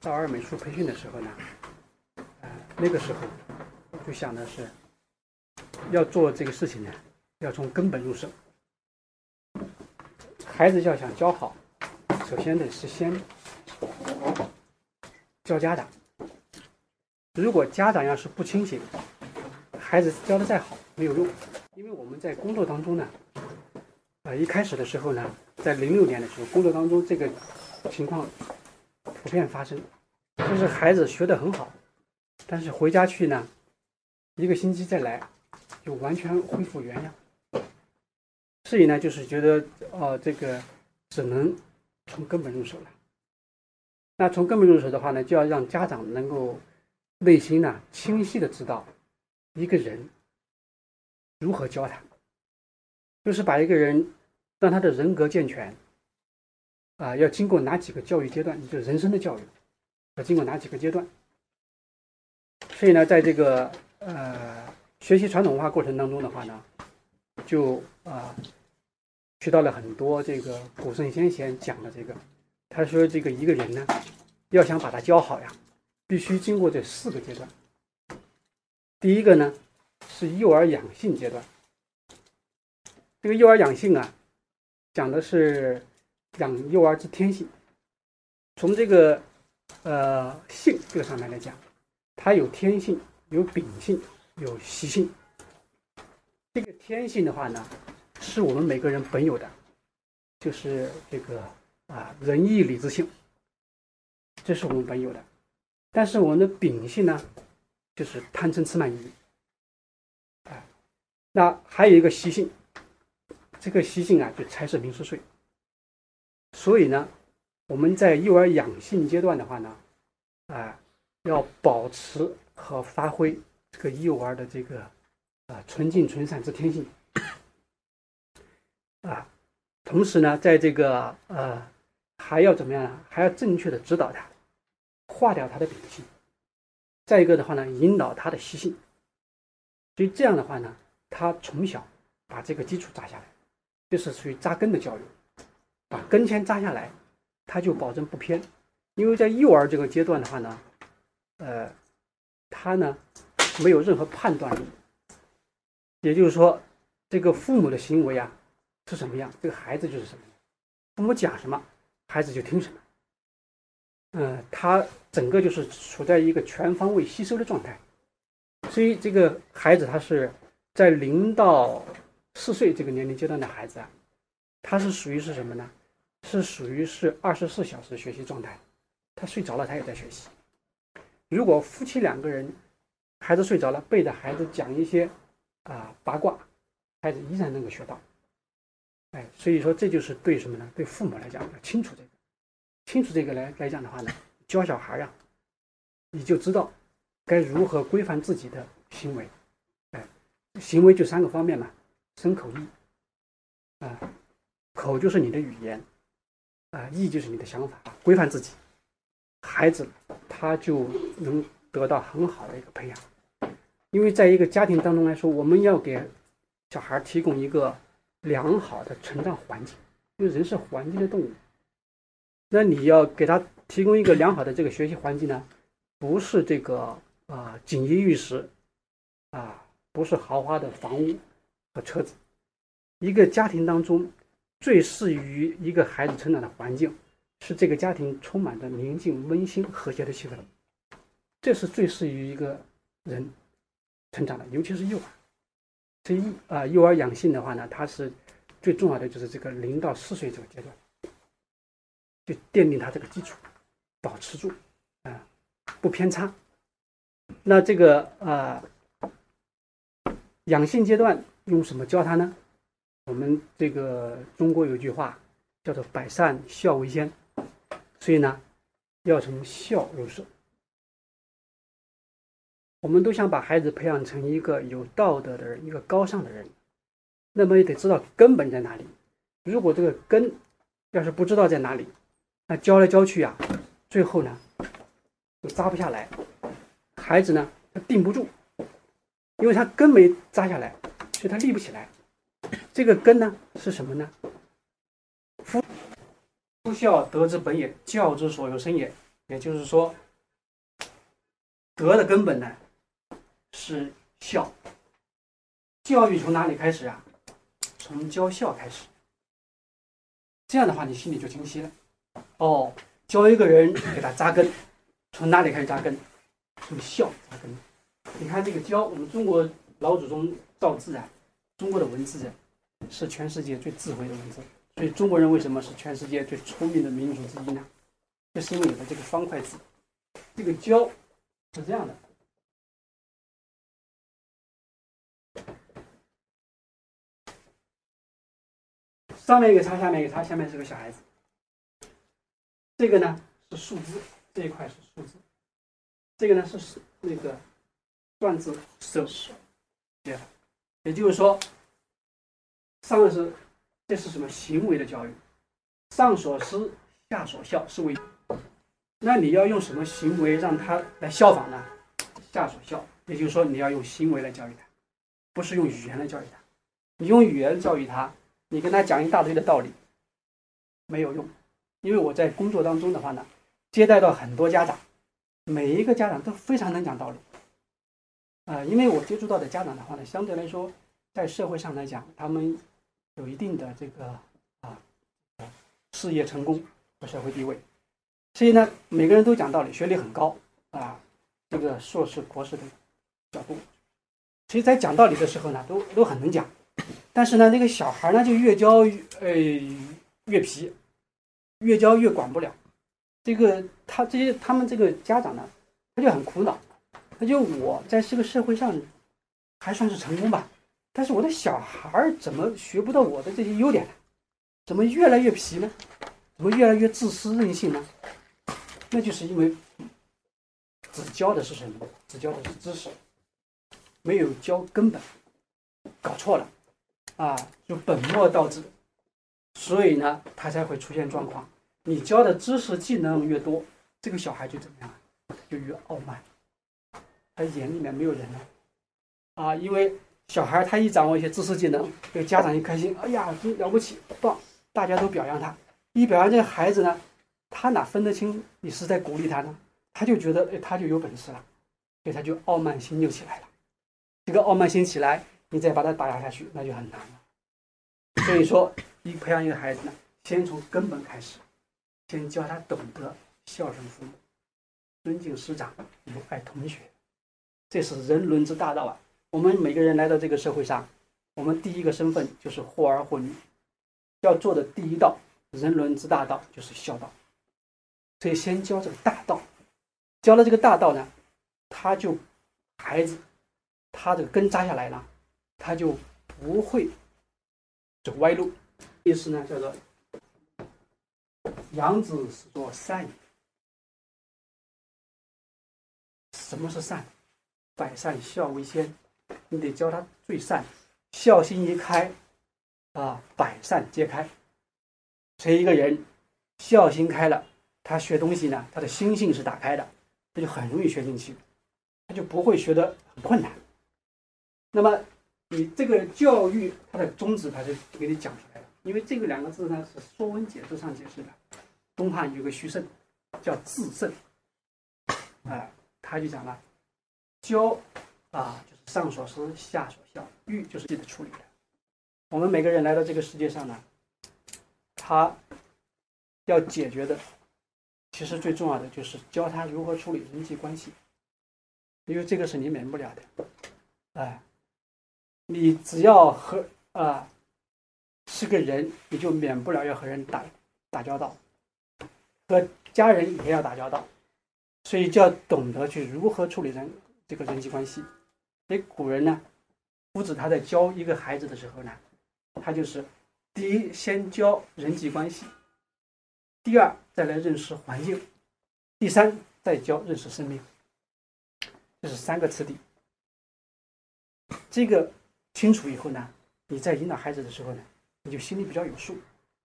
大二美术培训的时候呢，呃，那个时候就想的是，要做这个事情呢，要从根本入手。孩子要想教好，首先得是先教家长。如果家长要是不清醒，孩子教的再好没有用，因为我们在工作当中呢，呃，一开始的时候呢，在零六年的时候，工作当中这个情况普遍发生，就是孩子学得很好，但是回家去呢，一个星期再来，就完全恢复原样。所以呢，就是觉得哦，这个只能从根本入手了。那从根本入手的话呢，就要让家长能够内心呢清晰的知道。一个人如何教他，就是把一个人让他的人格健全啊，要经过哪几个教育阶段？就是人生的教育要经过哪几个阶段？所以呢，在这个呃学习传统文化过程当中的话呢，就啊学到了很多这个古圣先贤讲的这个，他说这个一个人呢，要想把他教好呀，必须经过这四个阶段。第一个呢，是幼儿养性阶段。这个幼儿养性啊，讲的是养幼儿之天性。从这个呃性这个上面来讲，它有天性、有秉性、有习性。这个天性的话呢，是我们每个人本有的，就是这个啊仁义礼智信，这是我们本有的。但是我们的秉性呢？就是贪嗔痴慢疑，啊，那还有一个习性，这个习性啊，就财色名食睡。所以呢，我们在幼儿养性阶段的话呢，啊，要保持和发挥这个幼儿的这个啊纯净纯善之天性，啊，同时呢，在这个呃还要怎么样呢？还要正确的指导他，化掉他的秉性。再一个的话呢，引导他的习性，所以这样的话呢，他从小把这个基础扎下来，就是属于扎根的教育，把根先扎下来，他就保证不偏。因为在幼儿这个阶段的话呢，呃，他呢没有任何判断力，也就是说，这个父母的行为啊是什么样，这个孩子就是什么样，父母讲什么，孩子就听什么。嗯，他整个就是处在一个全方位吸收的状态，所以这个孩子他是在零到四岁这个年龄阶段的孩子啊，他是属于是什么呢？是属于是二十四小时学习状态，他睡着了他也在学习。如果夫妻两个人，孩子睡着了，背着孩子讲一些啊八卦，孩子依然能够学到。哎，所以说这就是对什么呢？对父母来讲要清楚这个。清楚这个来来讲的话呢，教小孩呀，你就知道该如何规范自己的行为。哎，行为就三个方面嘛，身口意。啊，口就是你的语言，啊，意就是你的想法，规范自己，孩子他就能得到很好的一个培养。因为在一个家庭当中来说，我们要给小孩提供一个良好的成长环境，因为人是环境的动物。那你要给他提供一个良好的这个学习环境呢，不是这个啊锦衣玉食，啊不是豪华的房屋和车子，一个家庭当中最适于一个孩子成长的环境，是这个家庭充满着宁静、温馨、和谐的气氛，这是最适于一个人成长的，尤其是幼儿。这一啊幼儿养性的话呢，它是最重要的就是这个零到四岁这个阶段。就奠定他这个基础，保持住，啊，不偏差。那这个啊，养性阶段用什么教他呢？我们这个中国有句话叫做“百善孝为先”，所以呢，要从孝入手。我们都想把孩子培养成一个有道德的人，一个高尚的人，那么也得知道根本在哪里。如果这个根要是不知道在哪里，那教来教去呀，最后呢，就扎不下来。孩子呢，他定不住，因为他根没扎下来，所以他立不起来。这个根呢，是什么呢？夫夫孝，德之本也，教之所由生也。也就是说，德的根本呢是孝。教育从哪里开始啊？从教孝开始。这样的话，你心里就清晰了。哦，教一个人给他扎根，从哪里开始扎根？从孝扎根。你看这个教，我们中国老祖宗造字啊，中国的文字是全世界最智慧的文字。所以中国人为什么是全世界最聪明的民族之一呢？就是因为有了这个方块字。这个教是这样的，上面一个叉，下面一个叉，下面是个小孩子。这个呢是数字，这一块是数字，这个呢是那个篆字手，对，也就是说，上是。这是什么行为的教育？上所思，下所效，是为。那你要用什么行为让他来效仿呢？下所效，也就是说你要用行为来教育他，不是用语言来教育他。你用语言教育他，你跟他讲一大堆的道理，没有用。因为我在工作当中的话呢，接待到很多家长，每一个家长都非常能讲道理。啊，因为我接触到的家长的话呢，相对来说，在社会上来讲，他们。有一定的这个啊事业成功和社会地位，所以呢，每个人都讲道理，学历很高啊，这个硕士、博士的角度。其实，在讲道理的时候呢，都都很能讲，但是呢，那个小孩呢，就越教呃越皮，越教越管不了。这个他这些他们这个家长呢，他就很苦恼，他就我在这个社会上还算是成功吧。但是我的小孩儿怎么学不到我的这些优点呢？怎么越来越皮呢？怎么越来越自私任性呢？那就是因为只教的是什么？只教的是知识，没有教根本，搞错了啊！就本末倒置，所以呢，他才会出现状况。你教的知识技能越多，这个小孩就怎么样？就越傲慢，他眼里面没有人了啊！因为。小孩他一掌握一些知识技能，这个家长一开心，哎呀，真了不起，棒！大家都表扬他。一表扬这个孩子呢，他哪分得清你是在鼓励他呢？他就觉得，哎，他就有本事了，所以他就傲慢心就起来了。这个傲慢心起来，你再把他打压下去，那就很难了。所以说，一培养一个孩子呢，先从根本开始，先教他懂得孝顺父母、尊敬师长、友爱同学，这是人伦之大道啊。我们每个人来到这个社会上，我们第一个身份就是或儿或女，要做的第一道人伦之大道就是孝道，所以先教这个大道，教了这个大道呢，他就孩子，他这个根扎下来了，他就不会走歪路。意思呢叫做养子是做善。什么是善？百善孝为先。你得教他最善，孝心一开，啊，百善皆开。所以一个人孝心开了，他学东西呢，他的心性是打开的，他就很容易学进去，他就不会学得很困难。那么你这个教育它的宗旨，他就给你讲出来了。因为这个两个字呢，是《说文解字》上解释的。东汉有个徐盛，叫至慎，啊，他就讲了教。啊，就上所思，下所效，欲就是记得处理的。我们每个人来到这个世界上呢，他要解决的，其实最重要的就是教他如何处理人际关系，因为这个是你免不了的。哎，你只要和啊是个人，你就免不了要和人打打交道，和家人也要打交道，所以就要懂得去如何处理人这个人际关系。所以古人呢，夫子他在教一个孩子的时候呢，他就是第一先教人际关系，第二再来认识环境，第三再教认识生命，这是三个次第。这个清楚以后呢，你在引导孩子的时候呢，你就心里比较有数。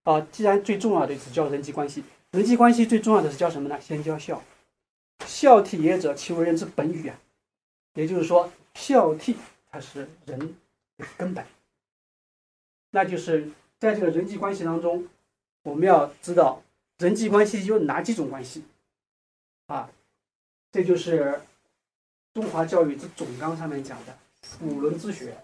啊，既然最重要的是教人际关系，人际关系最重要的是教什么呢？先教孝，孝悌也者，其为人之本与啊，也就是说。孝悌，它是人的根本。那就是在这个人际关系当中，我们要知道人际关系有哪几种关系。啊，这就是中华教育之总纲上面讲的五伦之学。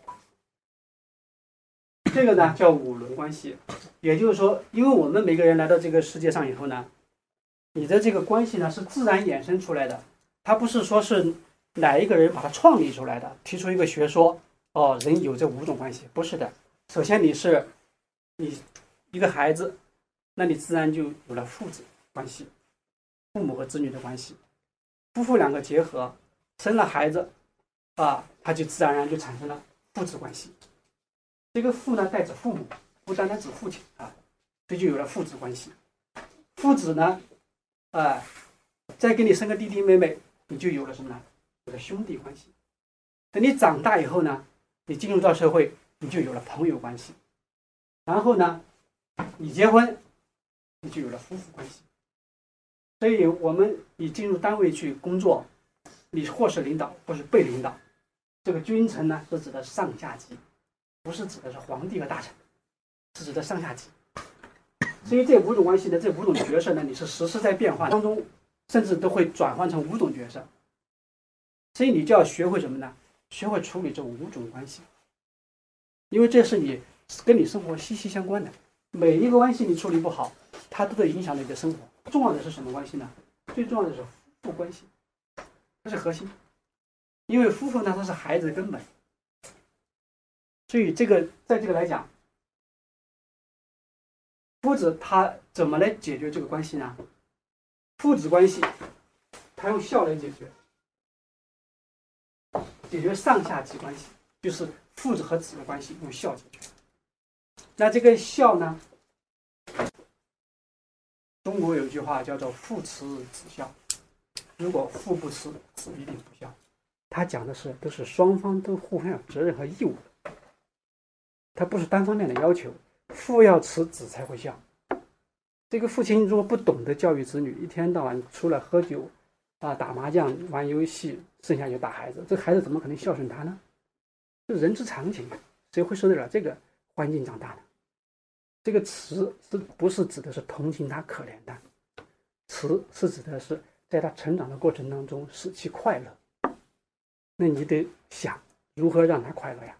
这个呢叫五伦关系，也就是说，因为我们每个人来到这个世界上以后呢，你的这个关系呢是自然衍生出来的，它不是说是哪一个人把它创立出来的，提出一个学说，哦，人有这五种关系，不是的。首先你是你一个孩子，那你自然就有了父子关系，父母和子女的关系，夫妇两个结合生了孩子，啊，他就自然而然就产生了父子关系。这个父呢代指父母，不单单指父亲啊，这就有了父子关系。父子呢，啊，再给你生个弟弟妹妹，你就有了什么呢？的兄弟关系。等你长大以后呢，你进入到社会，你就有了朋友关系。然后呢，你结婚，你就有了夫妇关系。所以，我们你进入单位去工作，你或是领导，或是被领导，这个君臣呢，是指的上下级。不是指的是皇帝和大臣，是指的上下级。所以这五种关系呢，这五种角色呢，你是实时在变化当中，甚至都会转换成五种角色。所以你就要学会什么呢？学会处理这五种关系，因为这是你跟你生活息息相关的。每一个关系你处理不好，它都会影响你的生活。重要的是什么关系呢？最重要的是夫妇关系，这是核心。因为夫妇呢，他是孩子的根本。所以这个，在这个来讲，夫子他怎么来解决这个关系呢？父子关系，他用孝来解决，解决上下级关系，就是父子和子的关系，用孝解决。那这个孝呢？中国有句话叫做“父慈子孝”，如果父不慈，子一定不孝。他讲的是，都是双方都互相有责任和义务的。他不是单方面的要求，父要慈，子才会孝。这个父亲如果不懂得教育子女，一天到晚除了喝酒，啊，打麻将、玩游戏，剩下就打孩子，这孩子怎么可能孝顺他呢？这人之常情嘛，谁会受得了这个环境长大呢？这个慈是不是指的是同情他、可怜他？慈是指的是在他成长的过程当中使其快乐。那你得想如何让他快乐呀？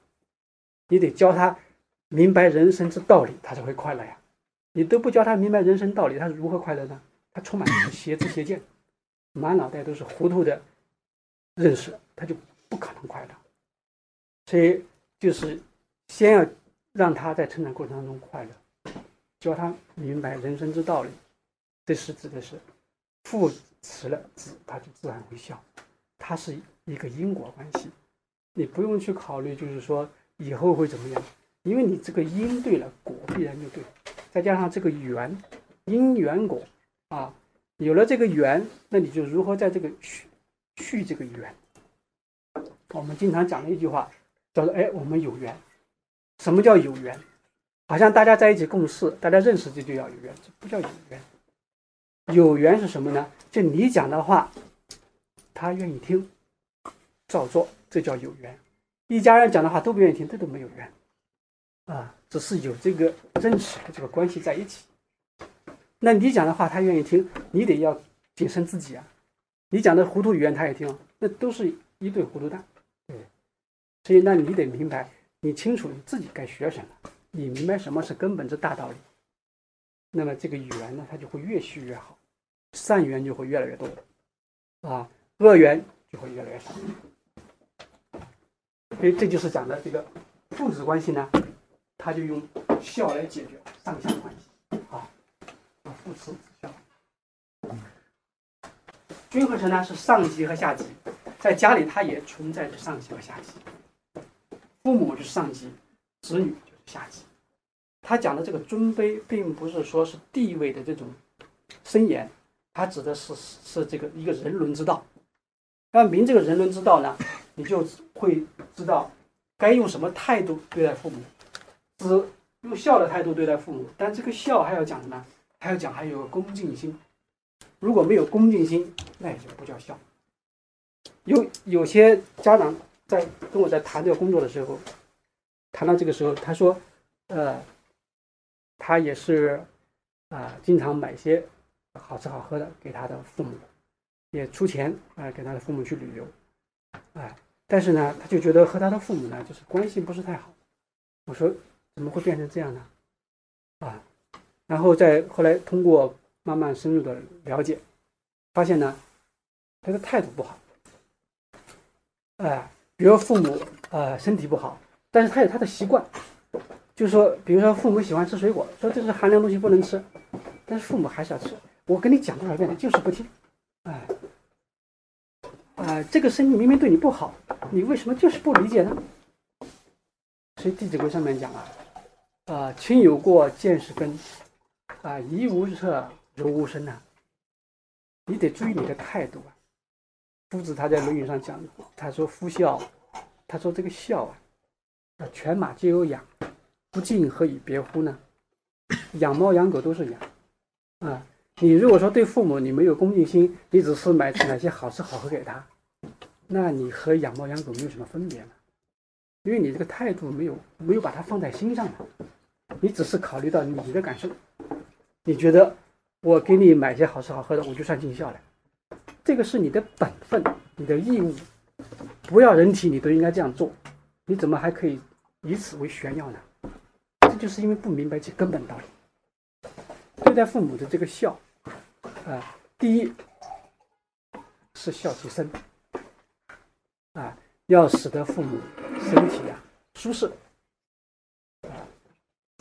你得教他明白人生之道理，他才会快乐呀。你都不教他明白人生道理，他是如何快乐呢？他充满邪知邪见，满脑袋都是糊涂的认识，他就不可能快乐。所以，就是先要让他在成长过程当中快乐，教他明白人生之道理。这是指的是父慈了子，他就自然会孝。它是一个因果关系，你不用去考虑，就是说。以后会怎么样？因为你这个因对了，果必然就对，再加上这个缘，因缘果啊，有了这个缘，那你就如何在这个续续这个缘？我们经常讲的一句话叫做：“哎，我们有缘。”什么叫有缘？好像大家在一起共事，大家认识这就叫有缘，这不叫有缘。有缘是什么呢？就你讲的话，他愿意听，照做，这叫有缘。一家人讲的话都不愿意听，这都没有缘，啊，只是有这个认识的这个关系在一起。那你讲的话他愿意听，你得要谨慎自己啊。你讲的糊涂语言他也听，那都是一对糊涂蛋，对。所以那你得明白，你清楚你自己该学什么，你明白什么是根本之大道理，那么这个语言呢，它就会越续越好，善缘就会越来越多，啊，恶缘就会越来越少。所以这就是讲的这个父子关系呢，他就用孝来解决上下关系啊，父慈子孝。君和臣呢是上级和下级，在家里他也存在着上级和下级，父母就是上级，子女就是下级。他讲的这个尊卑，并不是说是地位的这种森严，他指的是是这个一个人伦之道。要明这个人伦之道呢？你就会知道该用什么态度对待父母，只用孝的态度对待父母。但这个孝还要讲什么？还要讲还有个恭敬心。如果没有恭敬心，那也就不叫孝。有有些家长在跟我在谈这个工作的时候，谈到这个时候，他说：“呃，他也是啊，经常买些好吃好喝的给他的父母。也出钱啊，给他的父母去旅游，哎，但是呢，他就觉得和他的父母呢，就是关系不是太好。我说怎么会变成这样呢？啊，然后再后来通过慢慢深入的了解，发现呢，他的态度不好，哎，比如父母呃身体不好，但是他有他的习惯，就是说，比如说父母喜欢吃水果，说这是寒凉东西不能吃，但是父母还是要吃。我跟你讲多少遍了，就是不听，哎，啊，这个身体明明对你不好，你为什么就是不理解呢？所以《弟子规》上面讲啊，啊，亲有过，见是根，啊，怡无色，如无声呐。你得注意你的态度啊。夫子他在《论语》上讲，他说：“夫孝，他说这个孝啊，啊，犬马皆有养，不敬何以别乎呢？养猫养狗都是养，啊。”你如果说对父母你没有恭敬心，你只是买买些好吃好喝给他，那你和养猫养狗没有什么分别嘛？因为你这个态度没有没有把它放在心上你只是考虑到你的感受，你觉得我给你买些好吃好喝的，我就算尽孝了，这个是你的本分，你的义务，不要人体你都应该这样做，你怎么还可以以此为炫耀呢？这就是因为不明白其根本道理，对待父母的这个孝。啊，第一是孝其身，啊，要使得父母身体啊舒适，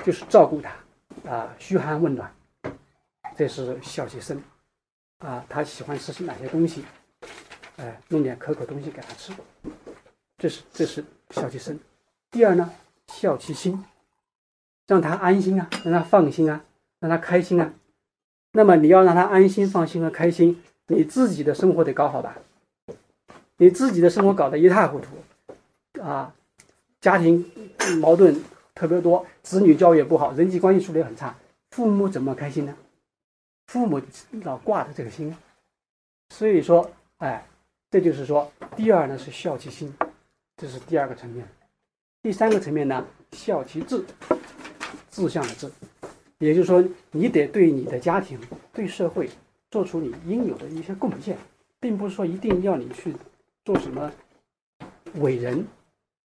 就是照顾他，啊，嘘寒问暖，这是孝其身，啊，他喜欢吃哪些东西，哎，弄点可口东西给他吃，这是这是孝其身。第二呢，孝其心，让他安心啊，让他放心啊，让他开心啊。那么你要让他安心、放心和开心，你自己的生活得搞好吧？你自己的生活搞得一塌糊涂，啊，家庭矛盾特别多，子女教育也不好，人际关系处理很差，父母怎么开心呢？父母老挂着这个心，所以说，哎，这就是说，第二呢是孝其心，这是第二个层面。第三个层面呢，孝其志，志向的志。也就是说，你得对你的家庭、对社会做出你应有的一些贡献，并不是说一定要你去做什么伟人，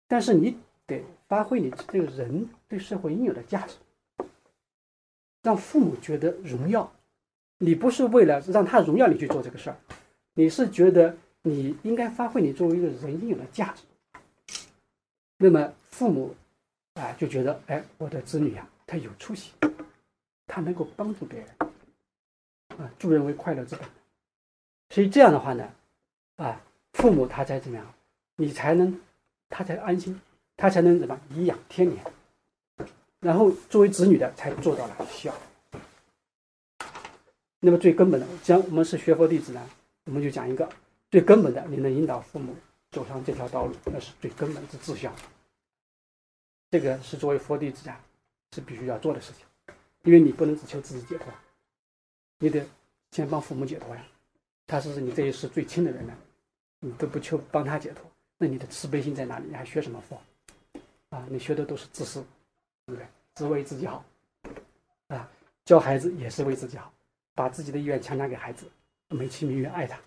但是你得发挥你这个人对社会应有的价值，让父母觉得荣耀。你不是为了让他荣耀你去做这个事儿，你是觉得你应该发挥你作为一个人应有的价值。那么父母啊就觉得，哎，我的子女呀，他有出息。他能够帮助别人，啊，助人为快乐之本。所以这样的话呢，啊，父母他才怎么样，你才能，他才安心，他才能怎么颐养天年。然后作为子女的才做到了孝。那么最根本的，既然我们是学佛弟子呢，我们就讲一个最根本的，你能引导父母走上这条道路，那是最根本的志向。这个是作为佛弟子啊，是必须要做的事情。因为你不能只求自己解脱，你得先帮父母解脱呀。他是你这一世最亲的人呢，你都不求帮他解脱，那你的慈悲心在哪里？你还学什么佛？啊，你学的都是自私，对不对？只为自己好，啊，教孩子也是为自己好，把自己的意愿强加给孩子，美其名曰爱他，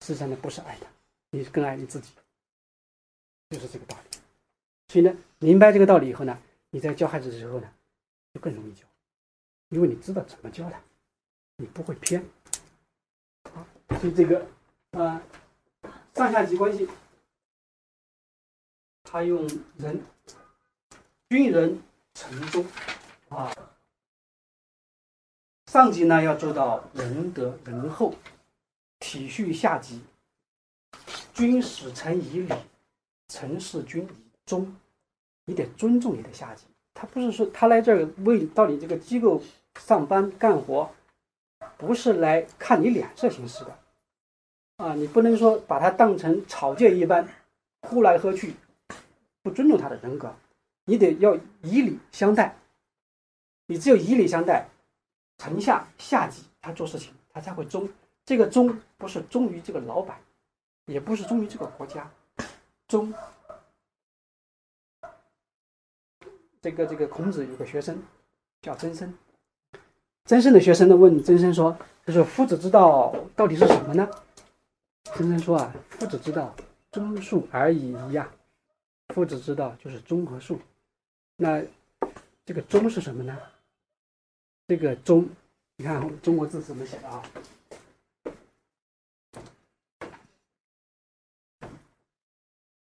实际上呢不是爱他，你更爱你自己，就是这个道理。所以呢，明白这个道理以后呢，你在教孩子的时候呢，就更容易教。因为你知道怎么教他，你不会偏。好，所以这个啊，上下级关系，他用人，军人臣忠啊，上级呢要做到仁德仁厚，体恤下级，君使臣以礼，臣事君以忠，你得尊重你的下级。他不是说他来这儿为到你这个机构上班干活，不是来看你脸色行事的，啊，你不能说把他当成草芥一般，呼来喝去，不尊重他的人格，你得要以礼相待，你只有以礼相待，臣下下级他做事情他才会忠，这个忠不是忠于这个老板，也不是忠于这个国家，忠。这个这个孔子有个学生叫曾参，曾参的学生呢问曾参说：“就是夫子之道到底是什么呢？”曾参说啊，夫子之道，忠恕而已矣呀。夫子之道就是忠和恕。那这个忠是什么呢？这个忠，你看中国字怎么写的啊？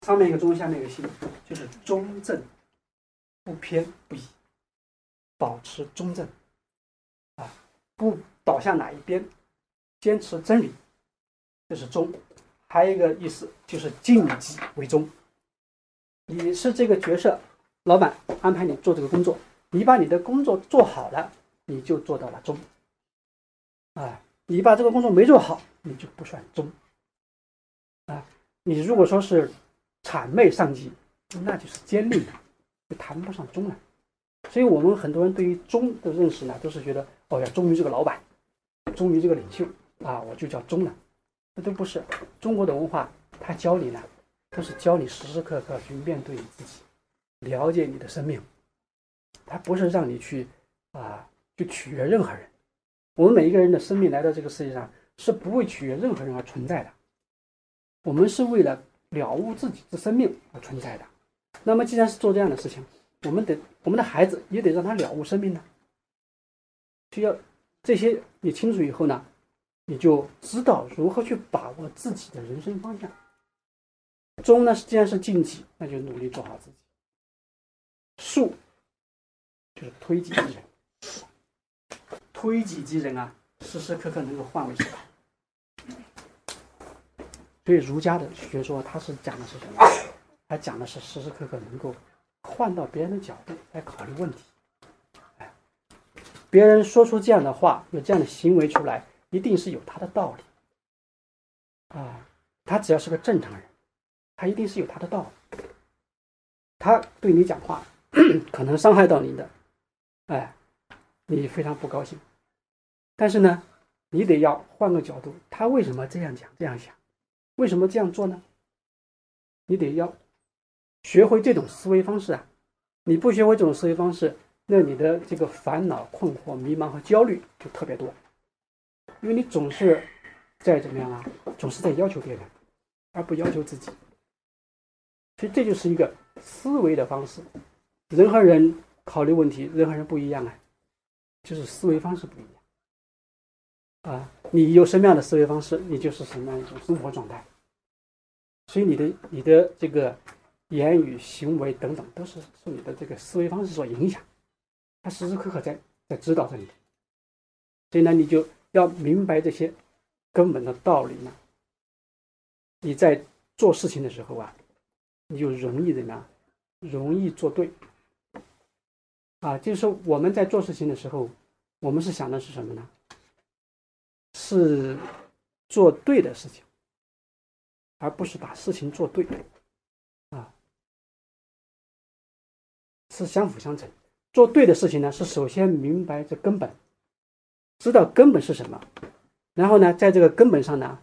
上面一个中，下面一个心，就是中正，不偏不倚，保持中正，啊，不倒向哪一边，坚持真理，这是忠。还有一个意思就是尽己为忠。你是这个角色，老板安排你做这个工作，你把你的工作做好了，你就做到了忠。啊，你把这个工作没做好，你就不算忠。啊，你如果说是谄媚上级，那就是奸佞，就谈不上忠了。所以我们很多人对于忠的认识呢，都是觉得哦要忠于这个老板，忠于这个领袖啊，我就叫忠了。那都不是中国的文化，他教你呢。都是教你时时刻刻去面对你自己，了解你的生命。他不是让你去啊去取悦任何人。我们每一个人的生命来到这个世界上是不为取悦任何人而存在的。我们是为了了悟自己的生命而存在的。那么既然是做这样的事情，我们得我们的孩子也得让他了悟生命呢。需要这些你清楚以后呢，你就知道如何去把握自己的人生方向。中呢，既然是尽己，那就努力做好自己。恕就是推己及人，推己及人啊，时时刻刻能够换位思考。所以儒家的学说，它是讲的是什么？它讲的是时时刻刻能够换到别人的角度来考虑问题。哎，别人说出这样的话，有这样的行为出来，一定是有他的道理。啊，他只要是个正常人。他一定是有他的道理，他对你讲话 可能伤害到你的，哎，你非常不高兴。但是呢，你得要换个角度，他为什么这样讲、这样想？为什么这样做呢？你得要学会这种思维方式啊！你不学会这种思维方式，那你的这个烦恼、困惑、迷茫和焦虑就特别多，因为你总是在怎么样啊？总是在要求别人，而不要求自己。所以这就是一个思维的方式，人和人考虑问题，人和人不一样啊，就是思维方式不一样啊。你有什么样的思维方式，你就是什么样一种生活状态。所以你的你的这个言语、行为等等，都是受你的这个思维方式所影响。他时时刻刻在在指导着你。所以呢，你就要明白这些根本的道理呢。你在做事情的时候啊。你就容易怎么样？容易做对啊！就是说，我们在做事情的时候，我们是想的是什么呢？是做对的事情，而不是把事情做对啊，是相辅相成。做对的事情呢，是首先明白这根本，知道根本是什么，然后呢，在这个根本上呢，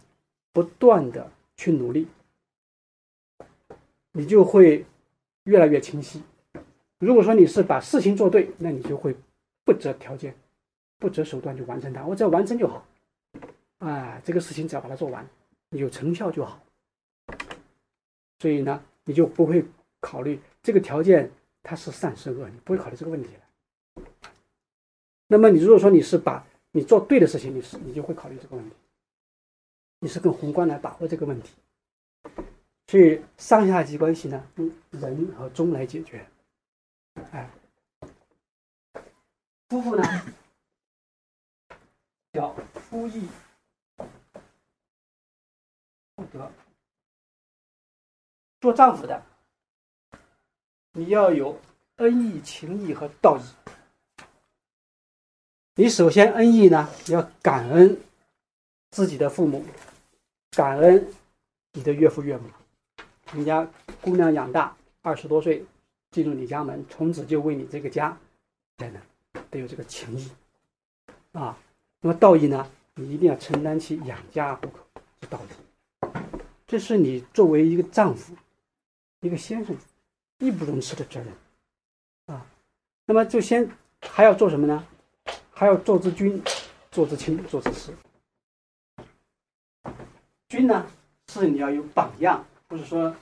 不断的去努力。你就会越来越清晰。如果说你是把事情做对，那你就会不择条件、不择手段去完成它。我只要完成就好，啊，这个事情只要把它做完，有成效就好。所以呢，你就不会考虑这个条件它是善是恶，你不会考虑这个问题了。那么你如果说你是把你做对的事情，你是你就会考虑这个问题，你是更宏观来把握这个问题。所以上下级关系呢，用人和忠来解决。哎，夫妇呢，叫夫义妇德。做丈夫的，你要有恩义、情义和道义。你首先恩义呢，要感恩自己的父母，感恩你的岳父岳母。你家姑娘养大二十多岁，进入你家门，从此就为你这个家，等等，得有这个情谊啊。那么道义呢？你一定要承担起养家糊口的道义，这是你作为一个丈夫、一个先生义不容辞的责任啊。那么就先还要做什么呢？还要做之君，做之亲，做之师。君呢？是你要有榜样，不是说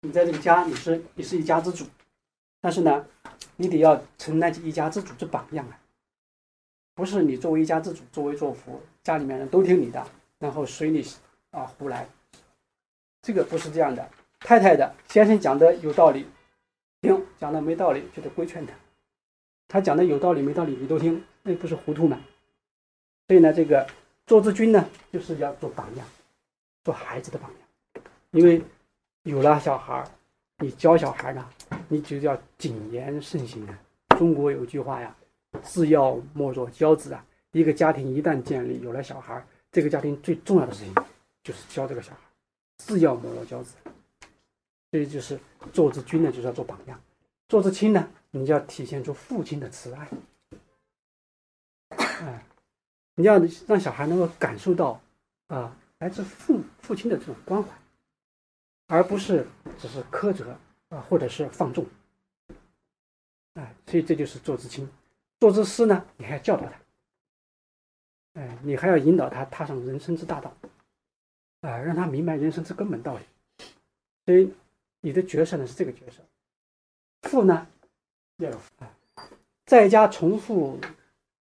你在这个家你是你是一家之主，但是呢，你得要承担起一家之主之榜样啊，不是你作为一家之主作威作福，家里面人都听你的，然后随你啊胡来，这个不是这样的。太太的先生讲的有道理，听；讲的没道理就得规劝他。他讲的有道理没道理你都听，那不是糊涂吗？所以呢，这个做之君呢，就是要做榜样，做孩子的榜样。因为有了小孩儿，你教小孩呢，你就要谨言慎行啊。中国有句话呀，“自幼莫若教子”啊。一个家庭一旦建立，有了小孩，这个家庭最重要的事情就是教这个小孩，“自幼莫若教子”。所以就是做之君呢，就是要做榜样；做之亲呢，你就要体现出父亲的慈爱。哎，你要让小孩能够感受到啊，来自父父亲的这种关怀，而不是只是苛责啊，或者是放纵。哎，所以这就是做之亲。做之师呢，你还要教导他，哎，你还要引导他踏上人生之大道，啊，让他明白人生之根本道理。所以。你的角色呢是这个角色，父呢要有啊，在家从父，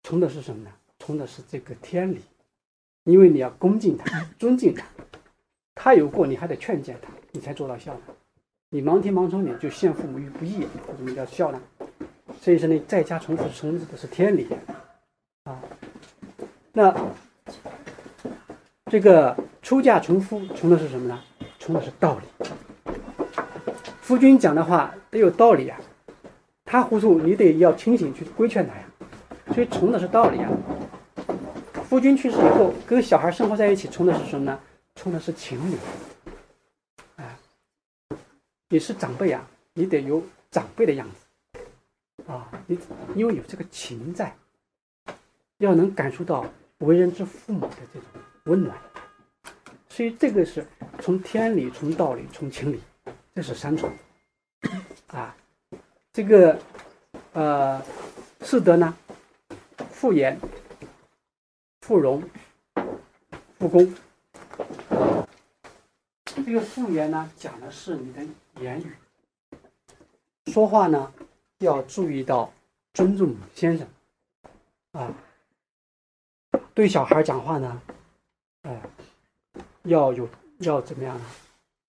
从的是什么呢？从的是这个天理，因为你要恭敬他，尊敬他，他有过你还得劝谏他，你才做到孝呢。你忙天忙春，你就陷父母于不义，为什么叫孝呢？所以说呢，在家从父从的是天理啊。那这个出嫁从夫，从的是什么呢？从的是道理。夫君讲的话得有道理啊，他糊涂，你得要清醒去规劝他呀。所以从的是道理啊。夫君去世以后，跟小孩生活在一起，从的是什么呢？从的是情理。你是长辈啊，你得有长辈的样子啊，你因为有这个情在，要能感受到为人之父母的这种温暖。所以这个是从天理、从道理、从情理。这是三重啊，这个呃，四德呢，复言、复容、复功。这个复言呢，讲的是你的言语，说话呢要注意到尊重先生啊，对小孩讲话呢，哎，要有要怎么样呢？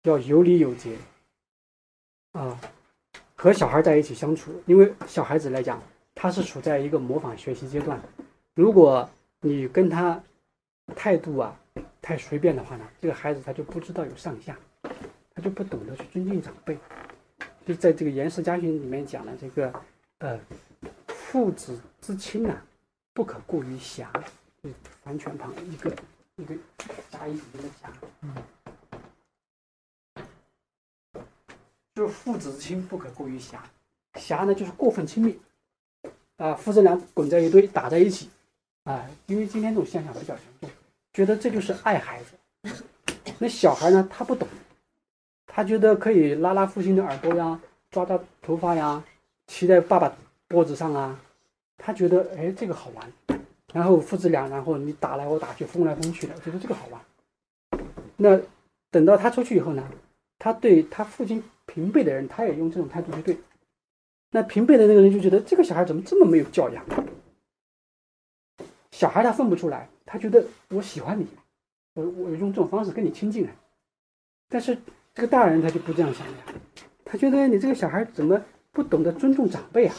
要有礼有节。啊，和小孩在一起相处，因为小孩子来讲，他是处在一个模仿学习阶段。如果你跟他态度啊太随便的话呢，这个孩子他就不知道有上下，就不懂得去尊敬长辈。就在这个《颜氏家训》里面讲了这个，呃，父子之亲啊，不可过于狭，完全旁一个一个加一个加，嗯。就是父子之亲不可过于狭，狭呢就是过分亲密，啊，父子俩滚在一堆打在一起，啊，因为今天这种现象比较严重，觉得这就是爱孩子。那小孩呢，他不懂，他觉得可以拉拉父亲的耳朵呀，抓抓头发呀，骑在爸爸脖子上啊，他觉得哎这个好玩。然后父子俩，然后你打来我打去，疯来疯去的，觉得这个好玩。那等到他出去以后呢，他对他父亲。平辈的人，他也用这种态度去对，那平辈的那个人就觉得这个小孩怎么这么没有教养？小孩他分不出来，他觉得我喜欢你，我我用这种方式跟你亲近。但是这个大人他就不这样想的，他觉得你这个小孩怎么不懂得尊重长辈啊？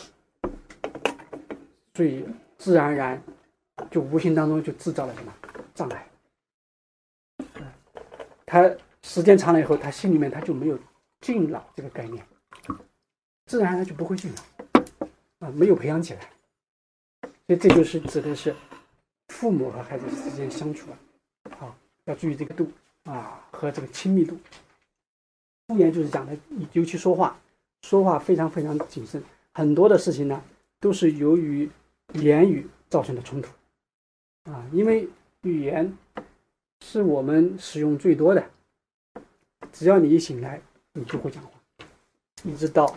所以自然而然就无形当中就制造了什么障碍？他时间长了以后，他心里面他就没有。敬老这个概念，自然而然就不会敬老啊，没有培养起来，所以这就是指的是父母和孩子之间相处啊，啊，要注意这个度啊和这个亲密度。敷衍就是讲的，尤其说话，说话非常非常谨慎，很多的事情呢都是由于言语造成的冲突啊，因为语言是我们使用最多的，只要你一醒来。你就会讲话，一直到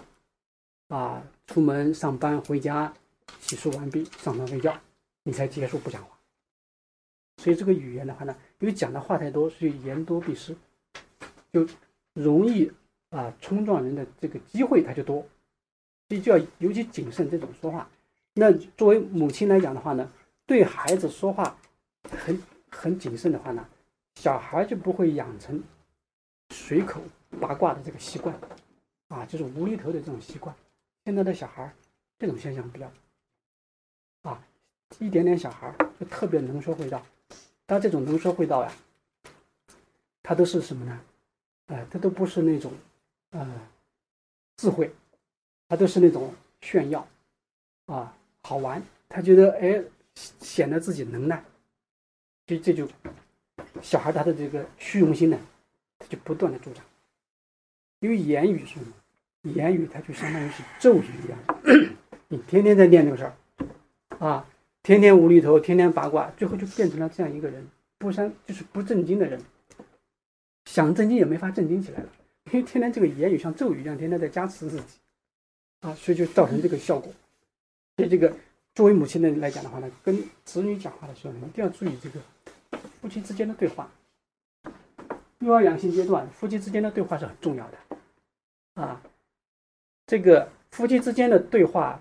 啊出门上班回家洗漱完毕上床睡觉，你才结束不讲话。所以这个语言的话呢，因为讲的话太多，所以言多必失就容易啊冲撞人的这个机会他就多，所以就要尤其谨慎这种说话。那作为母亲来讲的话呢，对孩子说话很很谨慎的话呢，小孩就不会养成随口八卦的这个习惯，啊，就是无厘头的这种习惯。现在的小孩这种现象比较啊，一点点小孩就特别能说会道。他这种能说会道呀，他都是什么呢？哎，他都不是那种呃智慧，他都是那种炫耀啊。好玩，他觉得哎，显得自己能耐，所以这就小孩他的这个虚荣心呢，他就不断的助长。因为言语是什么？言语它就相当于是咒语一样，你天天在念这个事儿，啊，天天无厘头，天天八卦，最后就变成了这样一个人，不三就是不正经的人，想震惊也没法震惊起来了，因为天天这个言语像咒语一样，天天在加持自己，啊，所以就造成这个效果。所以这个作为母亲的来讲的话呢，跟子女讲话的时候呢，一定要注意这个夫妻之间的对话。幼儿养性阶段，夫妻之间的对话是很重要的啊。这个夫妻之间的对话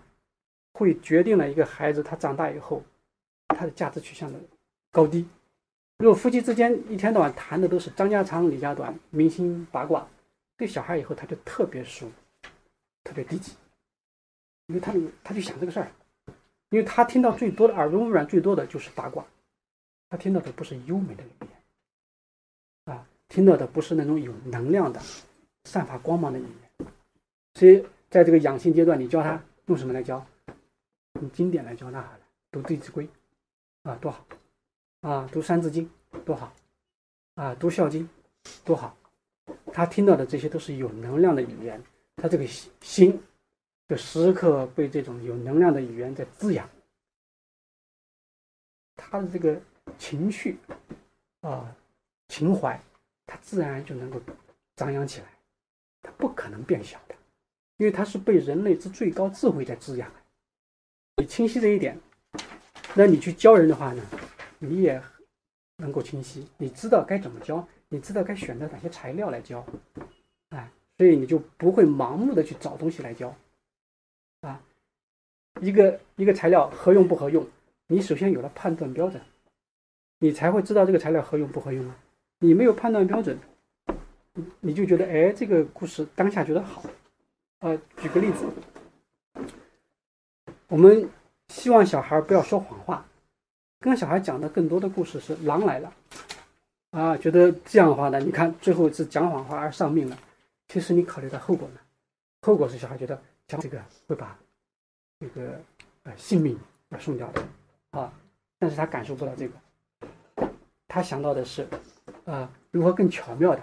会决定了一个孩子他长大以后他的价值取向的高低。如果夫妻之间一天到晚谈的都是张家长李家短、明星八卦，对小孩以后他就特别熟，特别低级。因为他他就想这个事儿，因为他听到最多的耳濡目染最多的就是八卦，他听到的不是优美的语言，啊，听到的不是那种有能量的、散发光芒的语言。所以在这个养性阶段，你教他用什么来教？用经典来教他好了，读《弟子规》，啊，多好！啊，读《三字经》多好！啊，读《孝经》多好！他听到的这些都是有能量的语言，他这个心。就时刻被这种有能量的语言在滋养，他的这个情绪啊、情怀，他自然就能够张扬起来，他不可能变小的，因为他是被人类之最高智慧在滋养。你清晰这一点，那你去教人的话呢，你也能够清晰，你知道该怎么教，你知道该选择哪些材料来教，哎，所以你就不会盲目的去找东西来教。啊，一个一个材料合用不合用，你首先有了判断标准，你才会知道这个材料合用不合用啊。你没有判断标准，你你就觉得哎，这个故事当下觉得好。呃，举个例子，我们希望小孩不要说谎话，跟小孩讲的更多的故事是狼来了，啊，觉得这样的话呢，你看最后是讲谎话而丧命了。其实你考虑到后果呢，后果是小孩觉得。讲这个会把这个呃性命要送掉的。啊，但是他感受不到这个，他想到的是啊如何更巧妙的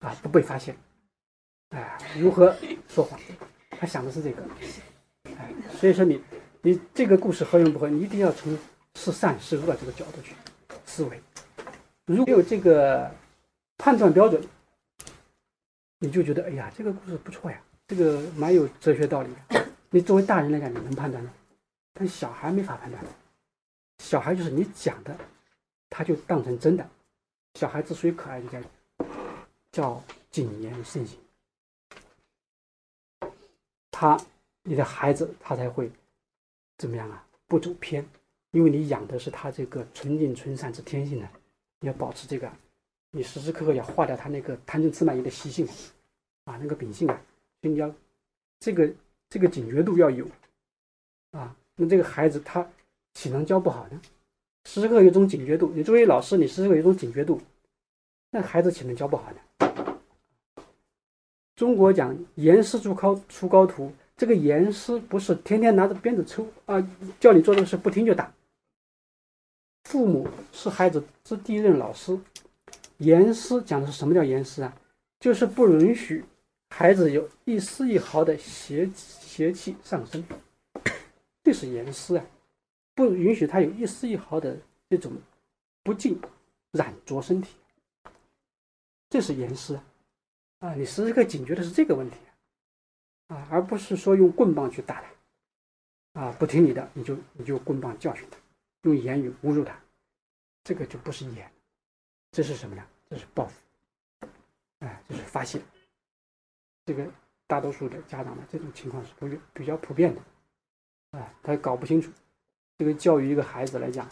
啊不被发现，哎如何说谎，他想的是这个，哎所以说你你这个故事合用不合，你一定要从是善是恶这个角度去思维，如果有这个判断标准，你就觉得哎呀这个故事不错呀。这个蛮有哲学道理。你作为大人来讲，你能判断的，但小孩没法判断。小孩就是你讲的，他就当成真的。小孩之所以可爱，就叫叫谨言慎行。他，你的孩子，他才会怎么样啊？不走偏，因为你养的是他这个纯净纯善之天性呢。要保持这个，你时时刻刻要化掉他那个贪嗔痴慢疑的习性啊，那个秉性啊。你要这个这个警觉度要有啊，那这个孩子他岂能教不好呢？时时刻刻有种警觉度，你作为老师，你时刻有一种警觉度，那孩子岂能教不好呢？中国讲严师出高出高徒，这个严师不是天天拿着鞭子抽啊，叫你做这个事不听就打。父母是孩子之第一任老师，严师讲的是什么叫严师啊？就是不允许。孩子有一丝一毫的邪邪气上升，这是严师啊，不允许他有一丝一毫的这种不敬染着身体，这是严师啊！你时时刻警觉的是这个问题啊，而不是说用棍棒去打他啊，不听你的你就你就棍棒教训他，用言语侮辱他，这个就不是严，这是什么呢？这是报复。就是发泄。这个大多数的家长呢，这种情况是比比较普遍的，啊，他搞不清楚。这个教育一个孩子来讲，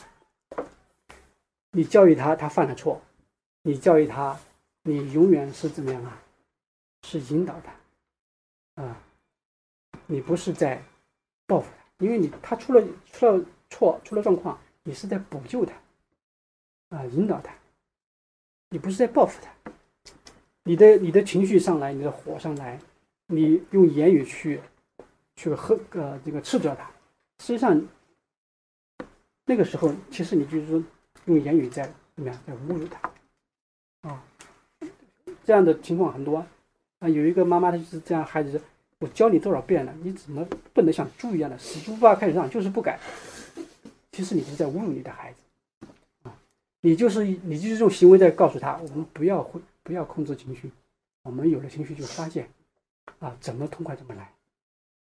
你教育他，他犯了错，你教育他，你永远是怎么样啊？是引导他，啊，你不是在报复他，因为你他出了出了错，出了状况，你是在补救他，啊，引导他，你不是在报复他，你的你的情绪上来，你的火上来，你用言语去去喝呃这个斥责他，实际上。那个时候，其实你就是说用言语在怎么样，在侮辱他，啊，这样的情况很多啊。有一个妈妈，她就是这样，孩子，我教你多少遍了，你怎么笨得像猪一样的，死猪不怕开水烫，就是不改。其实你是在侮辱你的孩子，你就是你就是这种行为在告诉他，我们不要会不要控制情绪，我们有了情绪就发泄，啊，怎么痛快怎么来。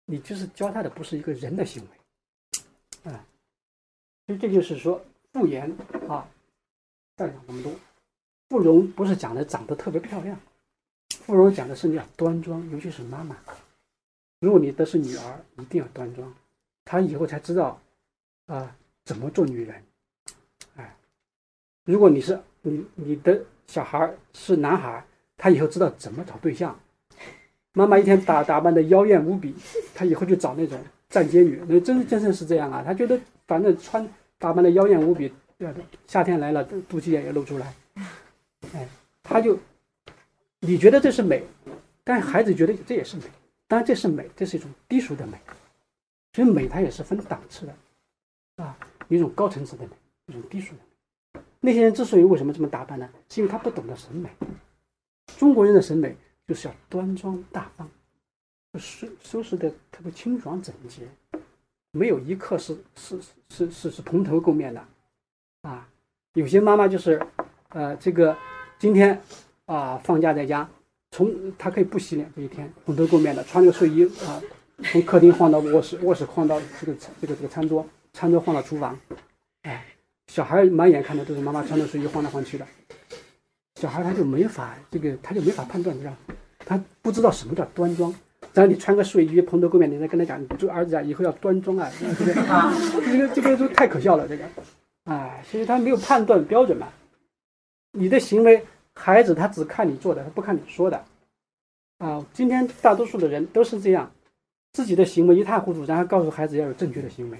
你就是教他的不是一个人的行为，啊。其实这就是说，妇言啊，再讲这么多，妇容不是讲的长得特别漂亮，妇容讲的是你要端庄，尤其是妈妈。如果你的是女儿，一定要端庄，她以后才知道啊怎么做女人。如果你是你你的小孩是男孩，他以后知道怎么找对象。妈妈一天打打扮的妖艳无比，他以后就找那种站街女。那真真正是这样啊，他觉得。反正穿打扮的妖艳无比，夏天来了，肚脐眼也露出来，哎，他就，你觉得这是美，但孩子觉得这也是美，当然这是美，这是一种低俗的美，所以美它也是分档次的，啊，一种高层次的美，一种低俗的。那些人之所以为什么这么打扮呢？是因为他不懂得审美。中国人的审美就是要端庄大方，收收拾的特别清爽整洁。没有一刻是是是是是蓬头垢面的，啊，有些妈妈就是，呃，这个今天啊放假在家，从她可以不洗脸这一天，蓬头垢面的，穿着睡衣啊，从客厅晃到卧室，卧室晃到这个这个这个餐桌，餐桌晃到厨房，哎，小孩满眼看的都是妈妈穿着睡衣晃来晃去的，小孩他就没法这个他就没法判断，知道他不知道什么叫端庄。让你穿个睡衣蓬头垢面，你再跟他讲，这儿子啊，以后要端庄啊，这个这个这个都太可笑了，这个，哎，所以他没有判断标准嘛。你的行为，孩子他只看你做的，他不看你说的，啊，今天大多数的人都是这样，自己的行为一塌糊涂，然后告诉孩子要有正确的行为。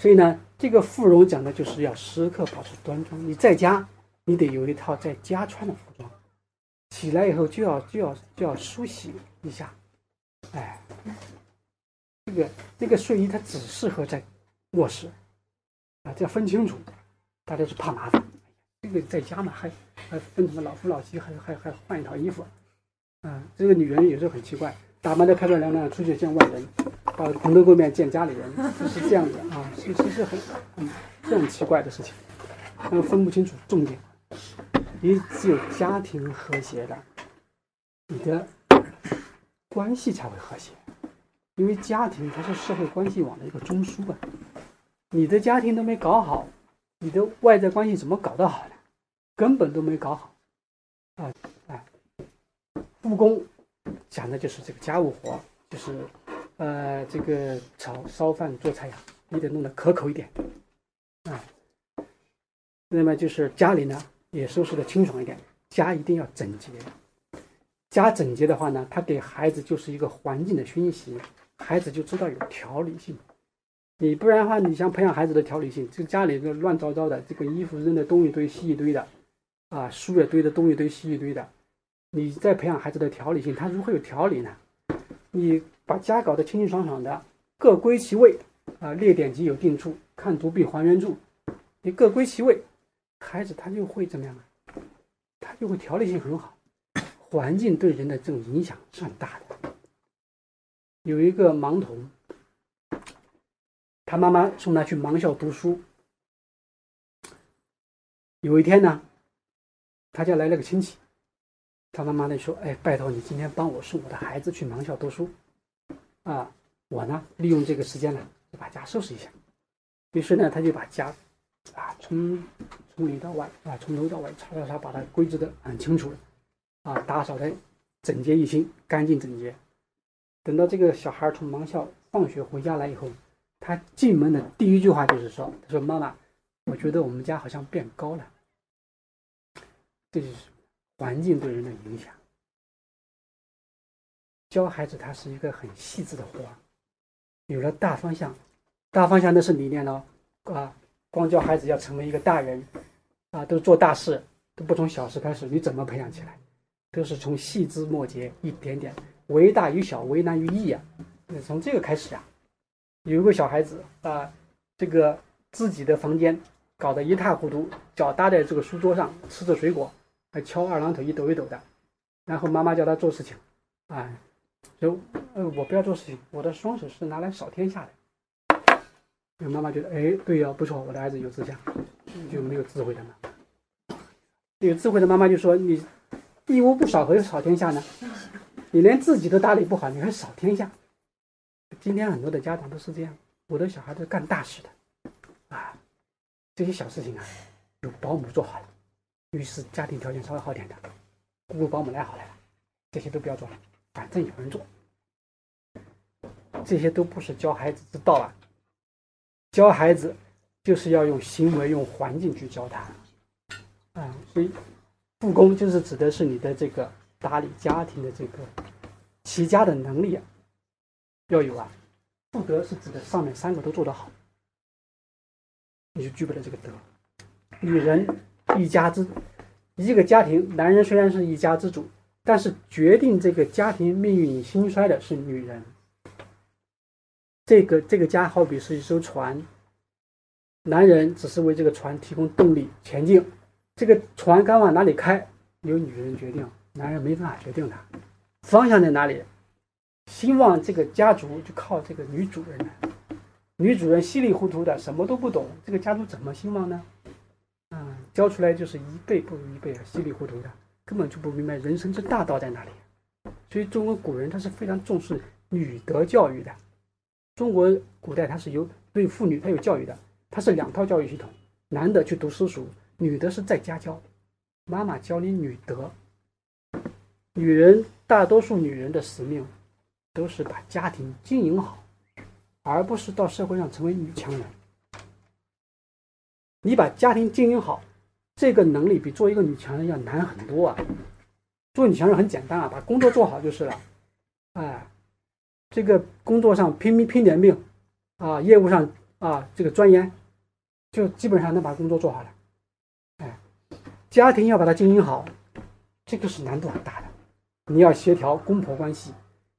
所以呢，这个芙蓉讲的就是要时刻保持端庄。你在家，你得有一套在家穿的服装。起来以后就要就要就要梳洗一下，哎，这个这个睡衣它只适合在卧室，啊，这要分清楚。大家是怕麻烦，这个在家嘛，还还分什么老夫老妻，还还还换一套衣服，啊，这个女人有时候很奇怪，打扮的漂漂亮亮出去见外人，啊，蓬头垢面见家里人，就是这样的啊，其实是很很这很奇怪的事情，那分不清楚重点。你只有家庭和谐了，你的关系才会和谐，因为家庭它是社会关系网的一个中枢啊。你的家庭都没搞好，你的外在关系怎么搞得好呢？根本都没搞好啊！哎，务工讲的就是这个家务活，就是呃这个炒烧饭做菜呀，你得弄得可口一点啊。那么就是家里呢。也收拾的清爽一点，家一定要整洁。家整洁的话呢，他给孩子就是一个环境的熏习，孩子就知道有条理性。你不然的话，你想培养孩子的条理性，这家里这乱糟糟的，这个衣服扔的东一堆西一堆的，啊，书也堆的东一堆西一堆的，你在培养孩子的条理性，他如何有条理呢？你把家搞得清清爽爽的，各归其位，啊，列典籍有定处，看图必还原处，你各归其位。孩子他就会怎么样啊？他就会条理性很好，环境对人的这种影响是很大的。有一个盲童，他妈妈送他去盲校读书。有一天呢，他家来了个亲戚，他妈妈呢说：“哎，拜托你今天帮我送我的孩子去盲校读书，啊，我呢利用这个时间呢，就把家收拾一下。”于是呢，他就把家。啊，从从里到外啊，从头到尾，擦擦擦，把它规制的很清楚了。啊，打扫的整洁一新，干净整洁。等到这个小孩从盲校放学回家来以后，他进门的第一句话就是说：“他说妈妈，我觉得我们家好像变高了。”这就是环境对人的影响。教孩子他是一个很细致的活，有了大方向，大方向那是理念喽，啊，光教孩子要成为一个大人，啊，都做大事，都不从小事开始，你怎么培养起来？都是从细枝末节一点点，为大于小，为难于易啊，从这个开始啊。有一个小孩子啊，这个自己的房间搞得一塌糊涂，脚搭在这个书桌上吃着水果，还敲二郎腿一抖一抖的，然后妈妈叫他做事情，啊，就呃我不要做事情，我的双手是拿来扫天下的。妈妈觉得哎对呀不错，我的儿子有志向，就没有智慧的嘛。有智慧的妈妈就说你。一屋不扫，何以扫天下呢？你连自己都打理不好，你还扫天下？今天很多的家长都是这样，我的小孩都干大事的，啊，这些小事情啊，有保姆做好了，于是家庭条件稍微好点的，雇保姆来好了，这些都不要做了，反正有人做。这些都不是教孩子之道啊，教孩子就是要用行为、用环境去教他，啊，所以。复工就是指的是你的这个打理家庭的这个齐家的能力啊，要有啊。不德是指的上面三个都做得好，你就具备了这个德。女人一家之一个家庭，男人虽然是一家之主，但是决定这个家庭命运兴衰的是女人。这个这个家好比是一艘船，男人只是为这个船提供动力前进。这个船该往哪里开，由女人决定，男人没办法决定的。方向在哪里？兴旺这个家族就靠这个女主人了。女主人稀里糊涂的，什么都不懂，这个家族怎么兴旺呢？嗯，教出来就是一辈不如一辈啊，稀里糊涂的，根本就不明白人生之大道在哪里。所以中国古人他是非常重视女德教育的。中国古代他是有对妇女他有教育的，他是两套教育系统，男的去读私塾。女的是在家教，妈妈教你女德。女人大多数女人的使命，都是把家庭经营好，而不是到社会上成为女强人。你把家庭经营好，这个能力比做一个女强人要难很多啊。做女强人很简单啊，把工作做好就是了。哎，这个工作上拼命拼点命，啊，业务上啊这个钻研，就基本上能把工作做好了。哎家庭要把它经营好，这个是难度很大的。你要协调公婆关系，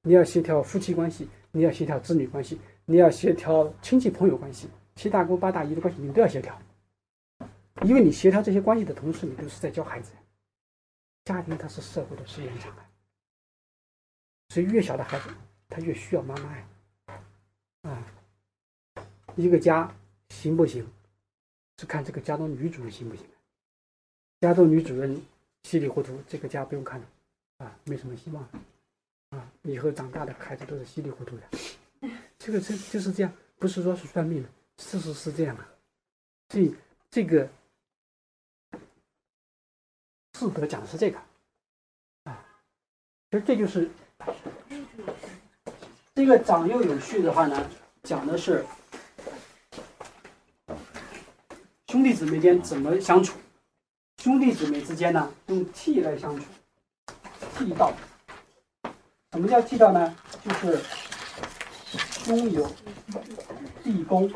你要协调夫妻关系，你要协调子女关系，你要协调亲戚朋友关系，七大姑八大姨的关系你都要协调。因为你协调这些关系的同时，你都是在教孩子。家庭它是社会的试验场啊，所以越小的孩子他越需要妈妈爱。啊，一个家行不行，是看这个家中女主人行不行。家中女主人稀里糊涂，这个家不用看了，啊，没什么希望，啊，以后长大的孩子都是稀里糊涂的，这个这就是这样，不是说是算命的，事实是这样的，所以这个四德讲的是这个，啊，其实这就是这个长幼有序的话呢，讲的是兄弟姊妹间怎么相处。兄弟姊妹之间呢，用悌来相处，悌道。什么叫悌道呢？就是兄友弟恭。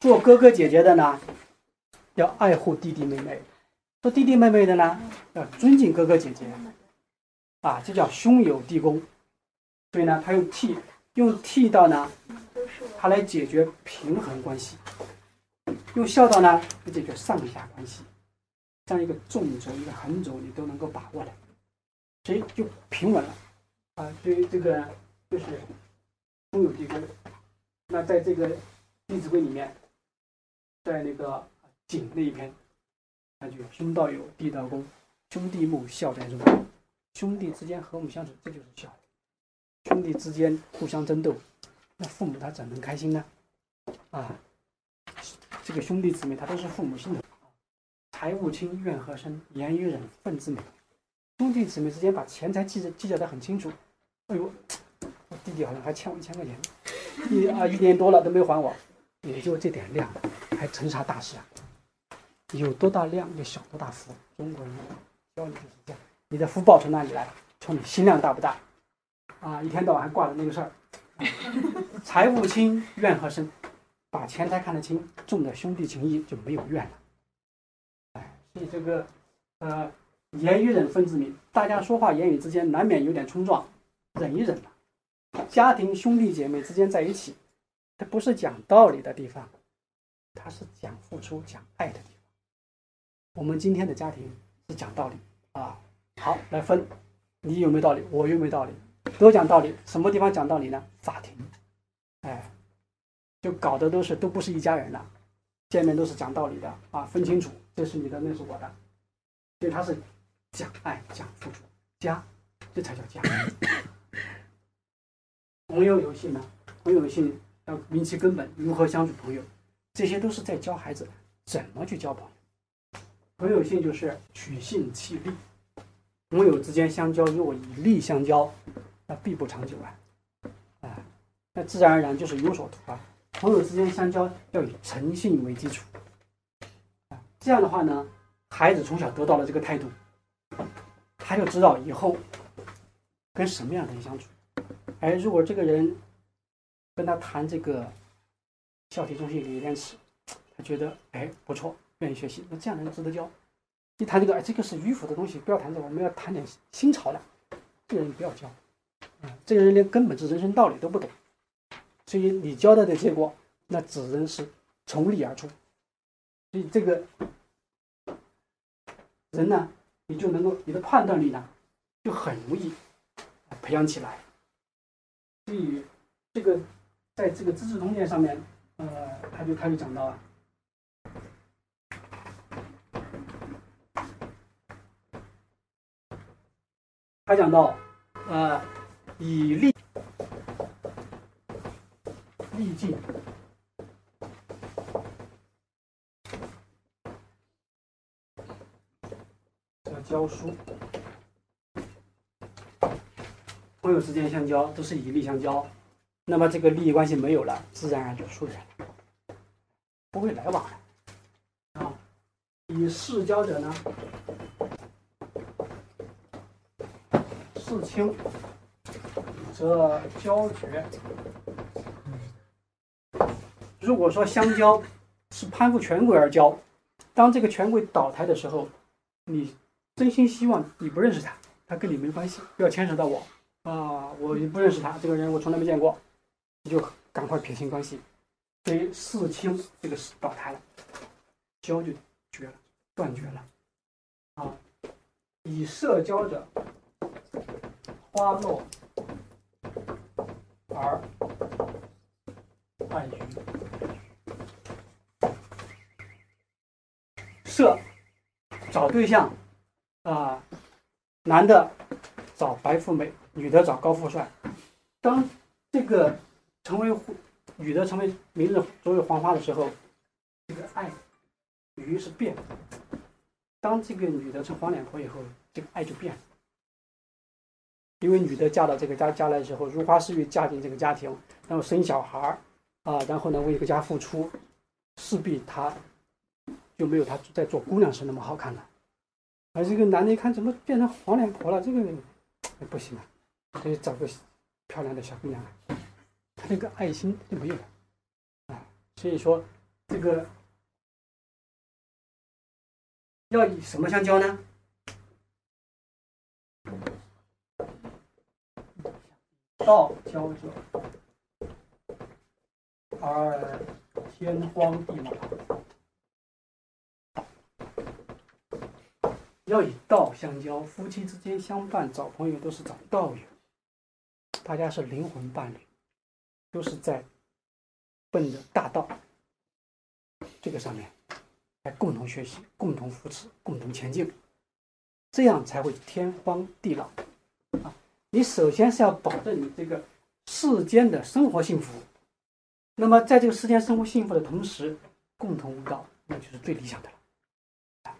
做哥哥姐姐的呢，要爱护弟弟妹妹；做弟弟妹妹的呢，要尊敬哥哥姐姐。啊，这叫兄友弟恭。所以呢，他用悌，用悌道呢，他来解决平衡关系。用孝道呢，来解决上下关系，这样一个纵轴、一个横轴，你都能够把握的，所以就平稳了啊。所以这个就是兄友弟恭。那在这个《弟子规》里面，在那个景那一篇，那就有兄道友，弟道恭，兄弟睦，孝在中。兄弟之间和睦相处，这就是孝。兄弟之间互相争斗，那父母他怎能开心呢？啊？这个兄弟姊妹，他都是父母心的，财物轻，怨何生？言语忍，忿自美。兄弟姊妹之间把钱财计计较得很清楚。哎呦，我弟弟好像还欠我一千块钱，一啊一年多了都没还我，也就这点量，还成啥大事啊？有多大量就享多大福。中国人教你就是这样，你的福报从哪里来？从你心量大不大？啊，一天到晚还挂着那个事儿。财物轻，怨何生？把钱财看得清，重的兄弟情谊就没有怨了。哎，所以这个呃。言语忍，分自明。大家说话言语之间难免有点冲撞，忍一忍吧。家庭兄弟姐妹之间在一起，它不是讲道理的地方，它是讲付出、讲爱的地方。我们今天的家庭是讲道理啊。好，来分，你有没有道理？我有没有道理？都讲道理。什么地方讲道理呢？法庭。哎，就搞的都是都不是一家人了，见面都是讲道理的啊，分清楚，这是你的，那是我的，所以他是。讲爱，讲付出，家，这才叫家。朋友游戏呢，朋友游戏要明其根本，如何相处朋友，这些都是在教孩子怎么去交朋友。朋友性就是取信弃利，朋友之间相交，如果以利相交，那必不长久啊！啊，那自然而然就是有所图啊。朋友之间相交要以诚信为基础啊，这样的话呢，孩子从小得到了这个态度。他就知道以后跟什么样的人相处。哎，如果这个人跟他谈这个孝悌忠信礼义廉耻，他觉得哎不错，愿意学习，那这样的人值得交。一谈这个，哎，这个是迂腐的东西，不要谈这个，我们要谈点新潮的，这个人不要交。啊，这个人连根本之人生道理都不懂，所以你交代的结果，那只能是从里而出。所以这个人呢？你就能够，你的判断力呢，就很容易培养起来。所以，这个在这个《资治通鉴》上面，呃，他就他就讲到啊，他讲到，呃，以利利尽。教书，朋友之间相交都是以利相交，那么这个利益关系没有了，自然而然就疏远了，不会来往了。啊，以世交者呢，世轻则交绝。如果说相交是攀附权贵而交，当这个权贵倒台的时候，你。真心希望你不认识他，他跟你没关系，不要牵扯到我啊！我不认识他这个人，我从来没见过，你就赶快撇清关系。所以四清这个是倒台了，交就绝了，断绝了。啊，以社交者，花落而爱鱼。社找对象。啊，男的找白富美，女的找高富帅。当这个成为女的成为明日作为黄花的时候，这个爱鱼是变。当这个女的成黄脸婆以后，这个爱就变了。因为女的嫁到这个家家来之后，如花似玉嫁进这个家庭，然后生小孩儿啊，然后呢为一个家付出，势必她就没有她在做姑娘时那么好看了。而这个男的一看，怎么变成黄脸婆了？这个不行啊，得找个漂亮的小姑娘。他那个爱心就没有了啊。所以说，这个要以什么相交呢？道交者，而天荒地老。要以道相交，夫妻之间相伴，找朋友都是找道友，大家是灵魂伴侣，都是在奔着大道这个上面来共同学习、共同扶持、共同前进，这样才会天荒地老啊！你首先是要保证你这个世间的生活幸福，那么在这个世间生活幸福的同时，共同悟道，那就是最理想的了。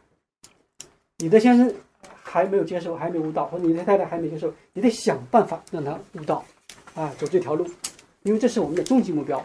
你的先生还没有接受，还没悟道，或者你的太太还没接受，你得想办法让他悟道，啊，走这条路，因为这是我们的终极目标。